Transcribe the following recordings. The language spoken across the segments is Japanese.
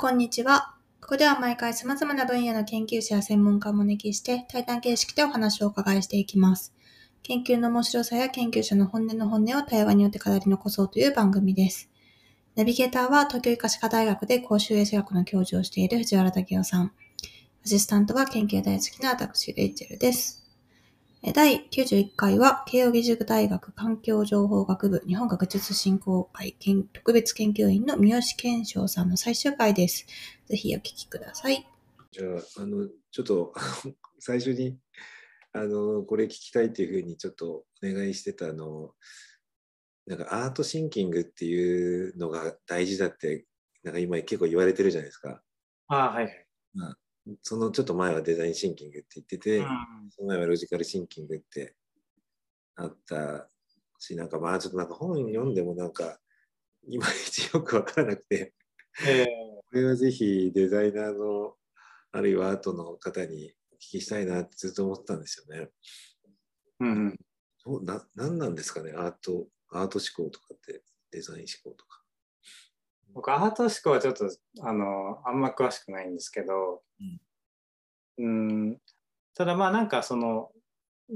こんにちは。ここでは毎回様々な分野の研究者や専門家をお招きして、対談形式でお話をお伺いしていきます。研究の面白さや研究者の本音の本音を対話によって語り残そうという番組です。ナビゲーターは東京医科歯科大学で公衆衛生学の教授をしている藤原武雄さん。アシスタントは研究大好きな私、レイチェルです。え第91回は、慶應義塾大学環境情報学部日本学術振興会研特別研究員の三好健翔さんの最終回です。ぜひお聞きください。じゃあ、あの、ちょっと 最初に、あの、これ聞きたいっていうふうにちょっとお願いしてたの、なんかアートシンキングっていうのが大事だって、なんか今結構言われてるじゃないですか。ああ、はいはい。まあ、そのちょっと前はデザインシンキングって言ってて、うんその前はロジカルシンキングってあったし、なんかまあちょっとなんか本読んでもなんか、いまいちよくわからなくて、えこれはぜひデザイナーのあるいはアートの方にお聞きしたいなってずっと思ってたんですよね。ーうんうん、どうな何なんですかねアート、アート思考とかって、デザイン思考とか。僕、アート思考はちょっとあのあんま詳しくないんですけど、うん、うん。ただまあなんかその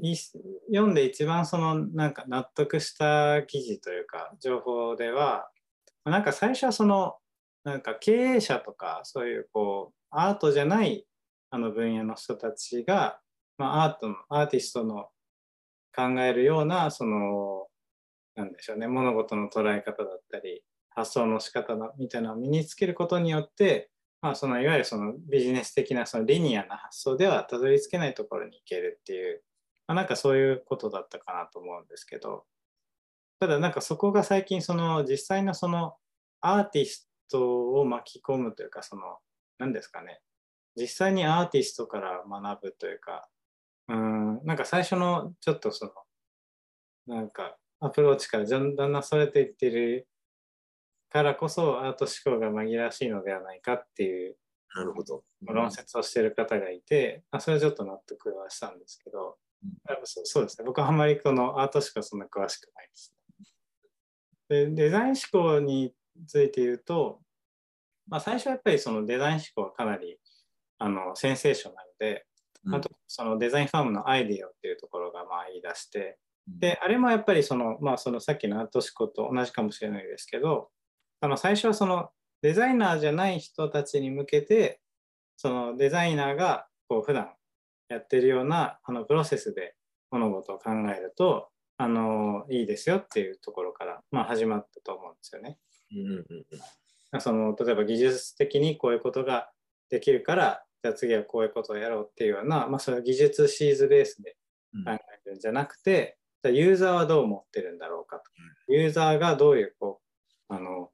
い読んで一番そのなんか納得した記事というか情報ではなんか最初はそのなんか経営者とかそういうこうアートじゃないあの分野の人たちが、まあ、アートのアーティストの考えるようなそのなんでしょうね物事の捉え方だったり発想の仕方だみたいなのを身につけることによって、まあ、そのいわゆるそのビジネス的なそのリニアな発想ではたどり着けないところに行けるっていう、まあ、なんかそういうことだったかなと思うんですけど。ただなんかそこが最近その実際のそのアーティストを巻き込むというかその何ですかね。実際にアーティストから学ぶというか。うんなんか最初のちょっとそのなんかアプローチからだんだんそれていってるからこそアート思考が紛らわしいのではないかっていうなるほど。論説をしている方がいて、あそれはちょっと納得はしたんですけど、うんやっぱそうそうですね僕はあんまりこのアート思考そんな詳しくないです、ね。でデザイン思考について言うと、まあ、最初はやっぱりそのデザイン思考はかなりあのセンセーショナルで、うんあとそのデザインファームのアイディアっていうところがまあ言い出して、うんであれもやっぱりその,、まあ、そのさっきのアート思考と同じかもしれないですけどあの最初はそのデザイナーじゃない人たちに向けてそのデザイナーがこう普段やってるようなあのプロセスで物事を考えるとあのいいですよっていうところから、まあ、始まったと思うんですよね。うんうんうんその例えば技術的にこういうことができるからじゃあ次はこういうことをやろうっていうような、まあ、それは技術シーズベースでうん考えるんじゃなくて、じゃあユーザーはどう思ってるんだろうかと。ユーザーがどういうこうあの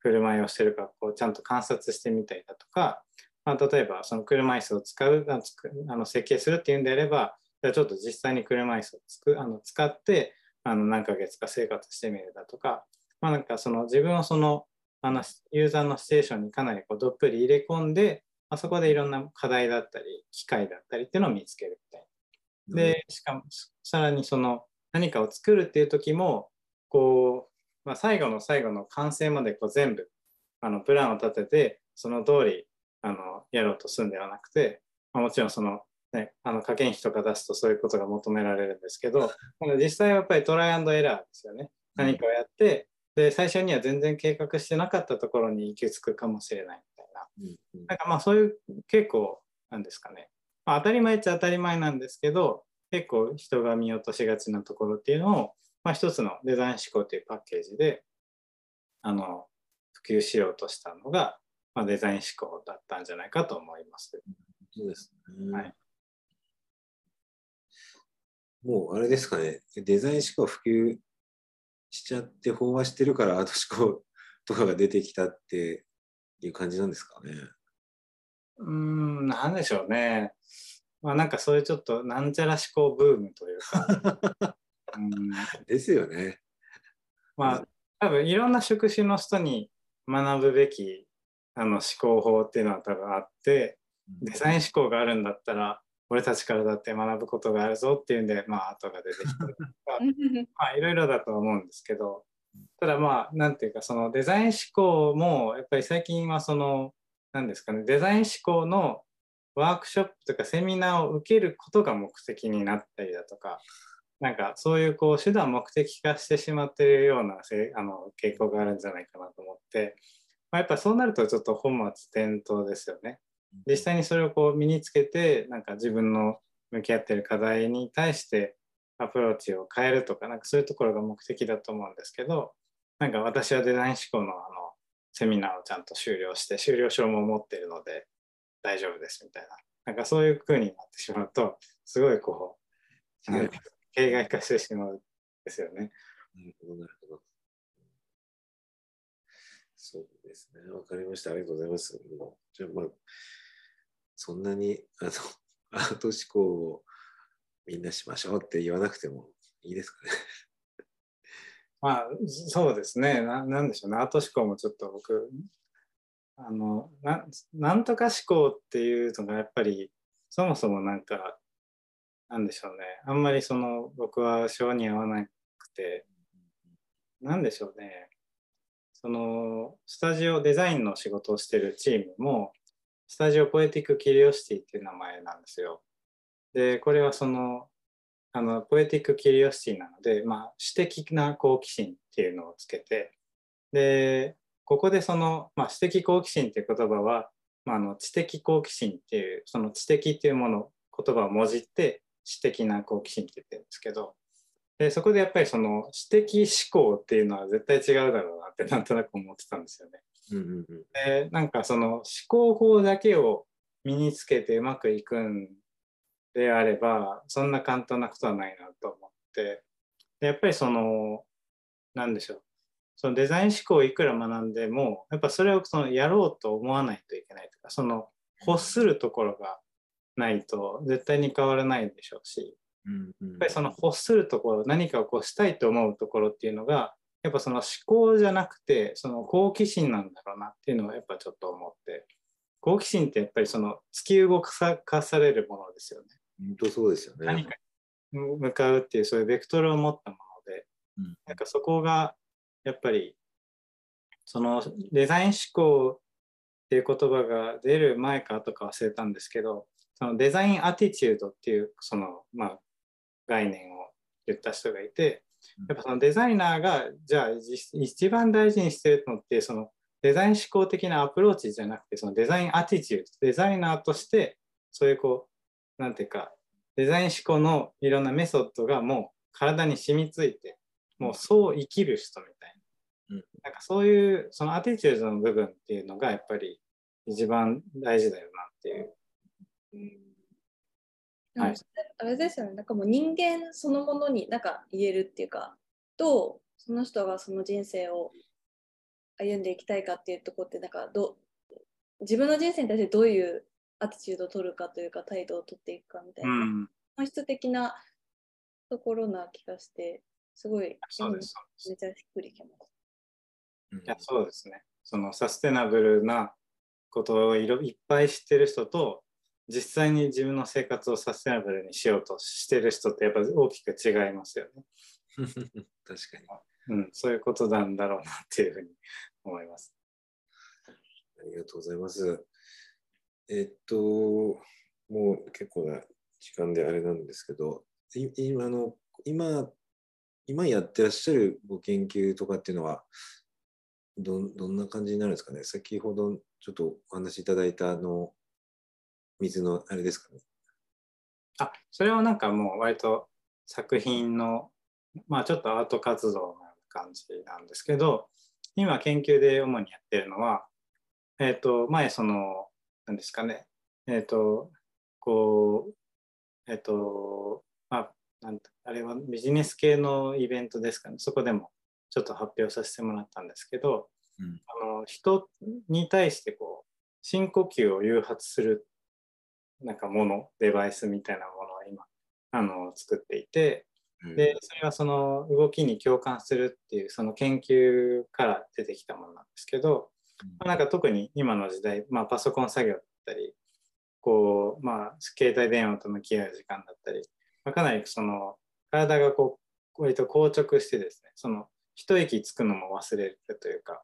振る舞いをしてるかこうちゃんと観察してみたりだとか、まあ、例えばその車椅子を使うあの設計するっていうんであればじゃあちょっと実際に車椅子をつくあの使ってあの何ヶ月か生活してみるだとか、まあ、なんかその自分をそのあのユーザーのシチュエーションにかなりこうどっぷり入れ込んで、あ、そこでいろんな課題だったり機械だったりっていうのを見つけるみたいな。で、しかもさらにその何かを作るっていう時もこう、まあ、最後の最後の完成までこう全部あのプランを立ててその通りあのやろうとするんではなくて、まあ、もちろんその、ね、あの加減費とか出すとそういうことが求められるんですけど実際はやっぱりトライアンドエラーですよね。何かをやってで最初には全然計画してなかったところに行き着くかもしれないみたいな。なんかまあそういう結構なんですかね、まあ、当たり前っちゃ当たり前なんですけど結構人が見落としがちなところっていうのを、まあ、一つのデザイン思考というパッケージであの普及しようとしたのが、まあ、デザイン思考だったんじゃないかと思います。そうですね。はいもうあれですかね、デザイン思考普及しちゃって飽和してるからアート思考とかが出てきたっていう感じなんですかね。うーんなんでしょうね。まあなんかそういうちょっとなんちゃら思考ブームというか。うん。ですよね。まあ多分いろんな職種の人に学ぶべきあの思考法っていうのは多分あってデザイン思考があるんだったら俺たちからだって学ぶことがあるぞっていうんでまあ後が出てきたりとかまあいろいろだとは思うんですけどただまあなんていうかそのデザイン思考もやっぱり最近はその何ですかねデザイン思考のワークショップとかセミナーを受けることが目的になったりだとかなんかそういうこう手段目的化してしまっているようなせあの傾向があるんじゃないかなと思って、まあ、やっぱそうなるとちょっと本末転倒ですよね。実際にそれをこう身につけてなんか自分の向き合ってる課題に対してアプローチを変えるとかなんかそういうところが目的だと思うんですけどなんか私はデザイン思考のあのセミナーをちゃんと終了して終了証も持ってるので大丈夫ですみたいななんかそういう風になってしまうとすごいこう、形骸化してしまうんですよね。なるほどなるほど。そうですね。わかりました。ありがとうございます。じゃあまあそんなにあのアート思考をみんなしましょうって言わなくてもいいですかね。まあそうですねな。なんでしょうね。アート思考もちょっと僕あのななんとか思考っていうのがやっぱりそもそもなんかなんでしょうね。あんまりその僕は性に合わなくて。なんでしょうね。そのスタジオデザインの仕事をしてるチームもスタジオポエティックキュリオシティっていう名前なんですよ。でこれはそのあのポエティックキュリオシティなので、まあ、詩的な好奇心っていうのをつけて。でここでその、まあ、詩的好奇心っていう言葉は、まあ、あの知的好奇心っていうその知的っていうもの言葉をもじって詩的な好奇心って言ってるんですけどでそこでやっぱりその詩的思考っていうのは絶対違うだろうなってなんとなく思ってたんですよね。うんうんうん、でなんかその思考法だけを身につけてうまくいくんであればそんな簡単なことはないなと思ってでやっぱりその何でしょうそのデザイン思考をいくら学んでもやっぱそれをそのやろうと思わないといけないとかその欲するところがないと絶対に変わらないでしょうし、うんうん、やっぱりその欲するところ何かをこうしたいと思うところっていうのがやっぱその思考じゃなくてその好奇心なんだろうなっていうのはやっぱちょっと思って。好奇心ってやっぱりその突き動かされるものですよね。本当そうですよね。何か向かうっていうそういうベクトルを持ったもので、うん、なんかそこがやっぱりそのデザイン思考っていう言葉が出る前か後か忘れたんですけどそのデザインアティチュードっていうその、まあ、概念を言った人がいてやっぱそのデザイナーがじゃあ一番大事にしてるのってそのデザイン思考的なアプローチじゃなくてそのデザインアティチュードデザイナーとしてそういうこうなんていうかデザイン思考のいろんなメソッドがもう体に染みついてもうそう生きる人みたいな,、うん、なんかそういうそのアティチュードの部分っていうのがやっぱり一番大事だよなっていう。うん、はい、あれですよねなんかもう人間そのものになんか言えるっていうかとその人がその人生を歩んでいきたいかっていうところってなんかど自分の人生に対してどういうアティチュードを取るかというか態度を取っていくかみたいな、うん、本質的なところな気がしてすごい、そうですめちゃしっくりきます。いやそうですね。そのサステナブルなことをいろいっぱい知ってる人と、実際に自分の生活をサステナブルにしようとしてる人ってやっぱ大きく違いますよね。確かに、うん。そういうことなんだろうなっていうふうに思います。ありがとうございます。えっと、もう結構な時間であれなんですけど、今の今今やってらっしゃるご研究とかっていうのはどどんな感じになるんですかね？先ほどちょっとお話しいただいたあの水のあれですかね。あそれはなんかもう割と作品のまあちょっとアート活動の感じなんですけど今研究で主にやってるのはえっ、ー、と前その何ですかね。えっ、ー、とこうえっ、ー、とまあなんあれはビジネス系のイベントですかね。そこでもちょっと発表させてもらったんですけど、うん、あの人に対してこう深呼吸を誘発するなんかものデバイスみたいなものを今あの作っていて、うん、でそれはその動きに共感するっていうその研究から出てきたものなんですけど、うん、まあ、なんか特に今の時代、まあ、パソコン作業だったりこう、まあ、携帯電話と向き合う時間だったりまあ、かなりその体がこう割と硬直してですねその一息つくのも忘れるというか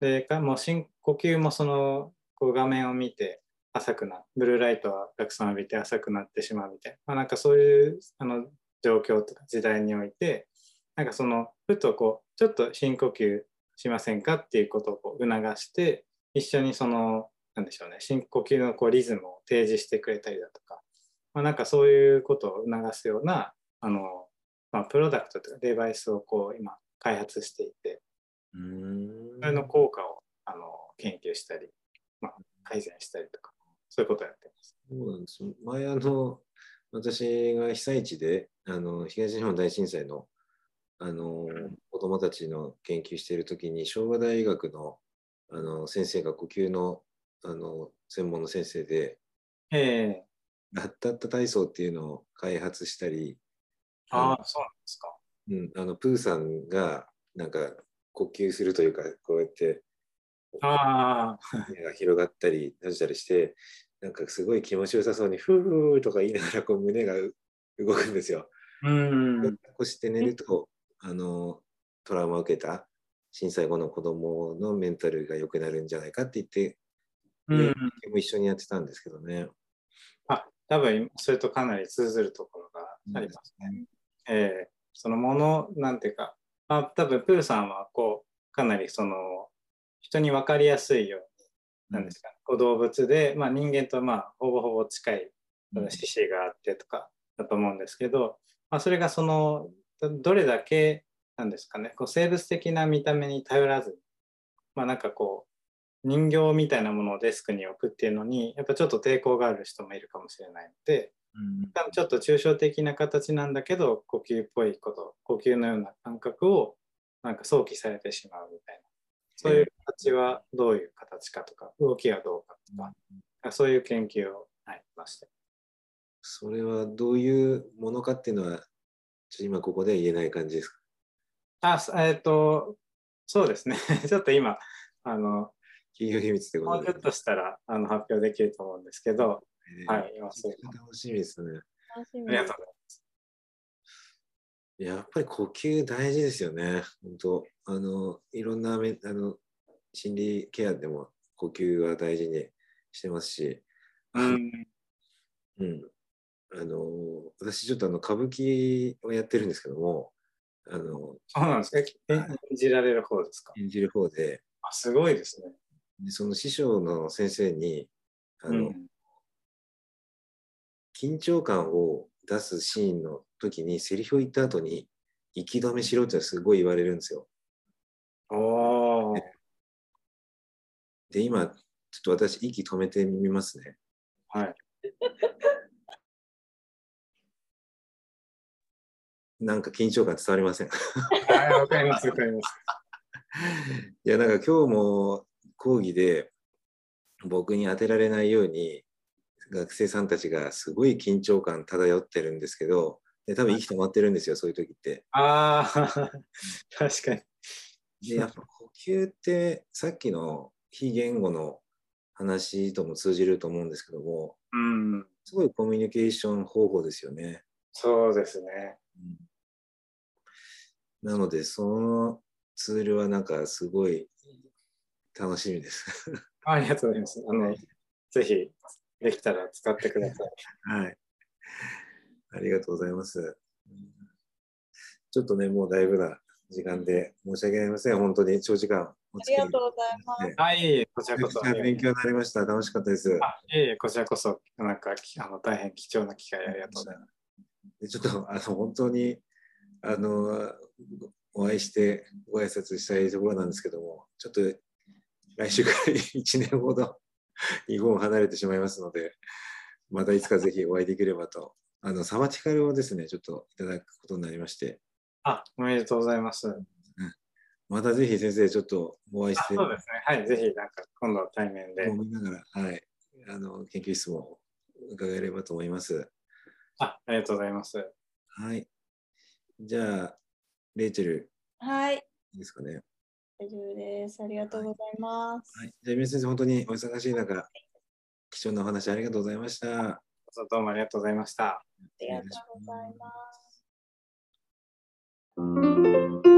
でかもう深呼吸もそのこう画面を見て浅くなブルーライトはたくさん浴びて浅くなってしまうみたいな、まあ、なんかそういうあの状況とか時代においてなんかそのふとこうちょっと深呼吸しませんかっていうことをこう促して一緒にそのなんでしょうね深呼吸のこうリズムを提示してくれたりだとか、まあ、なんかそういうことを促すようなあの、まあ、プロダクトとかデバイスをこう今開発していてそれの効果をあの研究したり、まあ、改善したりとかそういうことをやってます。そうなんです前あの私が被災地であの東日本大震災のあの子どもたちの研究している時に昭和大学のあの先生が呼吸のあの専門の先生で、え。ー、ラッタッタ体操っていうのを開発したりああそうなんですか、うん、あのプーさんがなんか呼吸するというかこうやってあが広がったり閉じたりしてなんかすごい気持ちよさそうにフーフーとか言いながらこう胸が動くんですよ。うん。こして寝るとあのトラウマを受けた震災後の子供のメンタルが良くなるんじゃないかって言って、うん、も一緒にやってたんですけどね。あ多分それとかなり通ずるところがありますね。うん、えー、そのものなんていうか、まあ、多分プーさんはこうかなりその人に分かりやすいように、なんですか、ね、動物で、まあ、人間とまあほぼほぼ近い獅子があってとかだと思うんですけど、まあ、それがそのどれだけなんですかね。こう生物的な見た目に頼らずまあなんかこう人形みたいなものをデスクに置くっていうのにやっぱちょっと抵抗がある人もいるかもしれないので、うん、ちょっと抽象的な形なんだけど呼吸っぽいこと呼吸のような感覚をなんか想起されてしまうみたいなそういう形はどういう形かとか動きはどうかとか、うん、そういう研究を、はい、まして。それはどういうものかっていうのは今ここで言えない感じですか？あ、えっ、ー、と、そうですね。ちょっと今、あの、企業秘密ってこともうちょっとしたらあの発表できると思うんですけど、えー、はい、今そう楽しみですね。楽しみ。ありがとうございます。やっぱり呼吸大事ですよね。本当あの、いろんなめあの心理ケアでも呼吸は大事にしてますし、うん、うん、あの私ちょっとあの歌舞伎をやってるんですけどもあのそうなんですか。演じられる方ですか？演じる方で。あすごいですね。でその師匠の先生にあの、うん、緊張感を出すシーンの時にセリフを言った後に息止めしろってすごい言われるんですよ。あで今ちょっと私息止めてみますね。はい。なんか緊張感伝わりません。はい、わかります、わかります。いや、なんか今日も講義で僕に当てられないように学生さんたちがすごい緊張感漂ってるんですけど、で多分息止まってるんですよ、そういう時って。ああ、確かに。で、やっぱ呼吸ってさっきの非言語の話とも通じると思うんですけども、うん、すごいコミュニケーション方法ですよね。そうですね。なので、そのツールはなんかすごい楽しみです。ありがとうございます。あの、ぜひできたら使ってください。はい。ありがとうございます。ちょっとね、もうだいぶな時間で申し訳ありません。本当に長時間お付き合いありがとうございます。はい、こちらこそ。勉強になりました。楽しかったです。あいえいえ、こちらこそ、なんかあの大変貴重な機会ありがとうございます。でちょっとあの本当にあのお会いしてご挨拶したいところなんですけども、ちょっと来週から1年ほど 日本を離れてしまいますので、またいつかぜひお会いできればと、あのサバティカルをですね、ちょっといただくことになりまして。あ、おめでとうございます。またぜひ先生、ちょっとお会いして。そうですね。はい、ぜひなんか今度対面で。見ながら、はい、あの研究室も伺えればと思います。あ、ありがとうございます。はい。じゃあ、レイチェル。はい。いいですかね。大丈夫です。ありがとうございます。はい。じゃあ、皆先生、本当にお忙しい中、貴重なお話ありがとうございました。どうもありがとうございました。ありがとうございます。